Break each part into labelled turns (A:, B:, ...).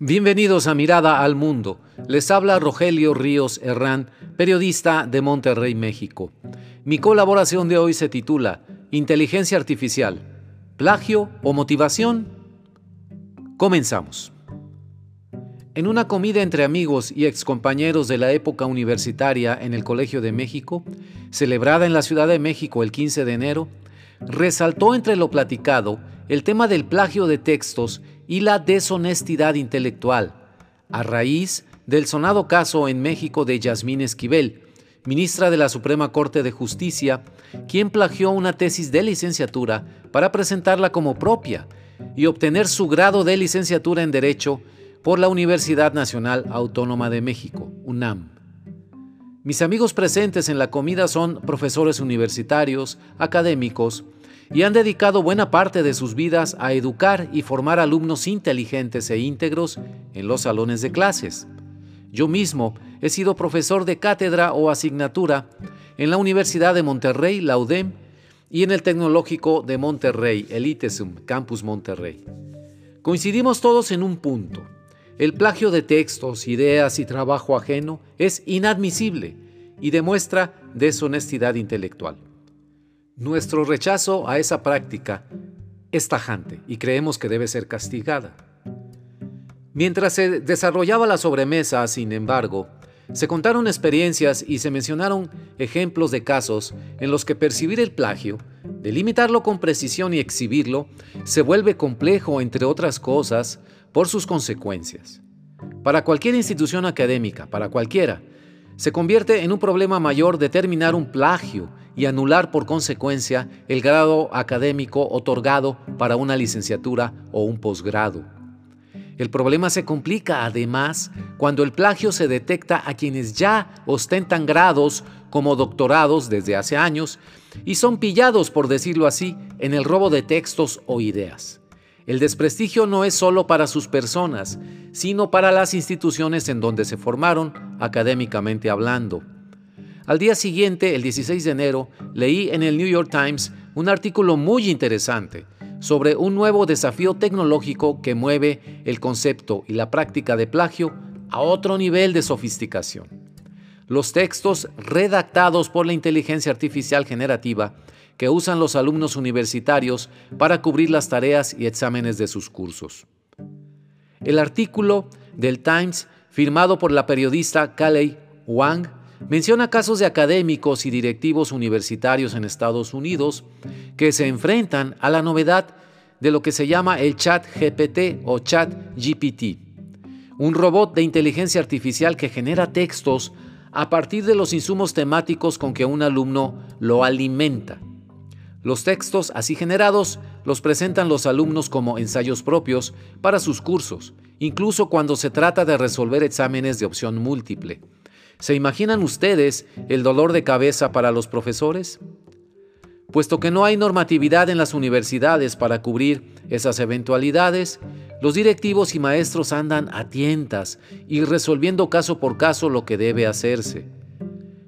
A: Bienvenidos a Mirada al Mundo. Les habla Rogelio Ríos Herrán, periodista de Monterrey, México. Mi colaboración de hoy se titula Inteligencia Artificial, plagio o motivación. Comenzamos. En una comida entre amigos y excompañeros de la época universitaria en el Colegio de México, celebrada en la Ciudad de México el 15 de enero, resaltó entre lo platicado el tema del plagio de textos y la deshonestidad intelectual, a raíz del sonado caso en México de Yasmín Esquivel, ministra de la Suprema Corte de Justicia, quien plagió una tesis de licenciatura para presentarla como propia y obtener su grado de licenciatura en Derecho por la Universidad Nacional Autónoma de México, UNAM. Mis amigos presentes en la comida son profesores universitarios, académicos, y han dedicado buena parte de sus vidas a educar y formar alumnos inteligentes e íntegros en los salones de clases. Yo mismo he sido profesor de cátedra o asignatura en la Universidad de Monterrey, la UDEM, y en el Tecnológico de Monterrey, el ITESUM, Campus Monterrey. Coincidimos todos en un punto. El plagio de textos, ideas y trabajo ajeno es inadmisible y demuestra deshonestidad intelectual. Nuestro rechazo a esa práctica es tajante y creemos que debe ser castigada. Mientras se desarrollaba la sobremesa, sin embargo, se contaron experiencias y se mencionaron ejemplos de casos en los que percibir el plagio, delimitarlo con precisión y exhibirlo, se vuelve complejo, entre otras cosas, por sus consecuencias. Para cualquier institución académica, para cualquiera, se convierte en un problema mayor determinar un plagio y anular por consecuencia el grado académico otorgado para una licenciatura o un posgrado. El problema se complica además cuando el plagio se detecta a quienes ya ostentan grados como doctorados desde hace años y son pillados, por decirlo así, en el robo de textos o ideas. El desprestigio no es solo para sus personas, sino para las instituciones en donde se formaron, académicamente hablando. Al día siguiente, el 16 de enero, leí en el New York Times un artículo muy interesante sobre un nuevo desafío tecnológico que mueve el concepto y la práctica de plagio a otro nivel de sofisticación. Los textos redactados por la inteligencia artificial generativa que usan los alumnos universitarios para cubrir las tareas y exámenes de sus cursos. El artículo del Times, firmado por la periodista Kalei Wang, menciona casos de académicos y directivos universitarios en Estados Unidos que se enfrentan a la novedad de lo que se llama el chat GPT o chat GPT, un robot de inteligencia artificial que genera textos a partir de los insumos temáticos con que un alumno lo alimenta. Los textos así generados los presentan los alumnos como ensayos propios para sus cursos, incluso cuando se trata de resolver exámenes de opción múltiple. ¿Se imaginan ustedes el dolor de cabeza para los profesores? Puesto que no hay normatividad en las universidades para cubrir esas eventualidades, los directivos y maestros andan a tientas y resolviendo caso por caso lo que debe hacerse.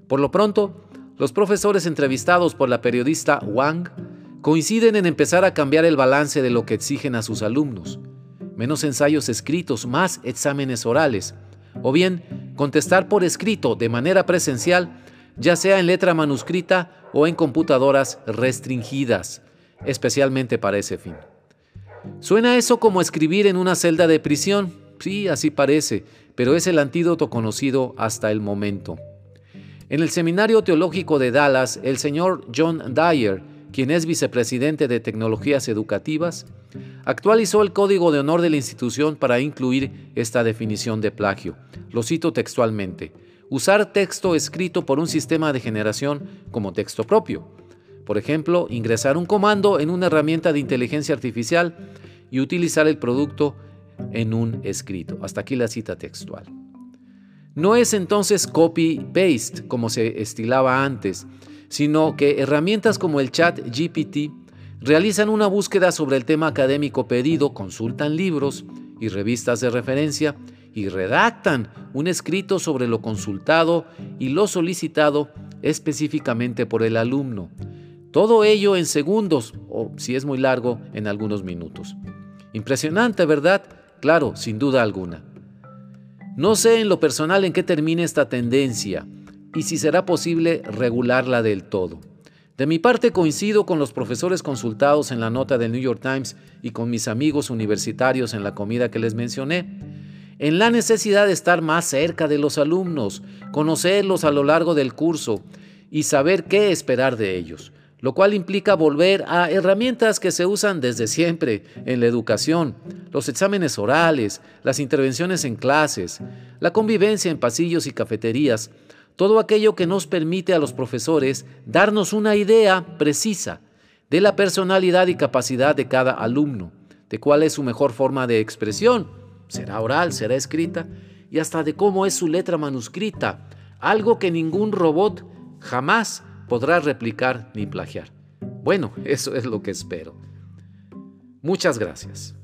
A: Por lo pronto, los profesores entrevistados por la periodista Wang coinciden en empezar a cambiar el balance de lo que exigen a sus alumnos. Menos ensayos escritos, más exámenes orales. O bien, contestar por escrito de manera presencial, ya sea en letra manuscrita o en computadoras restringidas, especialmente para ese fin. Suena eso como escribir en una celda de prisión. Sí, así parece, pero es el antídoto conocido hasta el momento. En el Seminario Teológico de Dallas, el señor John Dyer, quien es vicepresidente de Tecnologías Educativas, actualizó el código de honor de la institución para incluir esta definición de plagio. Lo cito textualmente. Usar texto escrito por un sistema de generación como texto propio. Por ejemplo, ingresar un comando en una herramienta de inteligencia artificial y utilizar el producto en un escrito. Hasta aquí la cita textual. No es entonces copy-paste como se estilaba antes, sino que herramientas como el chat GPT realizan una búsqueda sobre el tema académico pedido, consultan libros y revistas de referencia y redactan un escrito sobre lo consultado y lo solicitado específicamente por el alumno. Todo ello en segundos o, si es muy largo, en algunos minutos. Impresionante, ¿verdad? Claro, sin duda alguna. No sé en lo personal en qué termine esta tendencia y si será posible regularla del todo. De mi parte coincido con los profesores consultados en la nota del New York Times y con mis amigos universitarios en la comida que les mencioné, en la necesidad de estar más cerca de los alumnos, conocerlos a lo largo del curso y saber qué esperar de ellos, lo cual implica volver a herramientas que se usan desde siempre en la educación, los exámenes orales, las intervenciones en clases, la convivencia en pasillos y cafeterías, todo aquello que nos permite a los profesores darnos una idea precisa de la personalidad y capacidad de cada alumno, de cuál es su mejor forma de expresión, será oral, será escrita, y hasta de cómo es su letra manuscrita, algo que ningún robot jamás podrá replicar ni plagiar. Bueno, eso es lo que espero. Muchas gracias.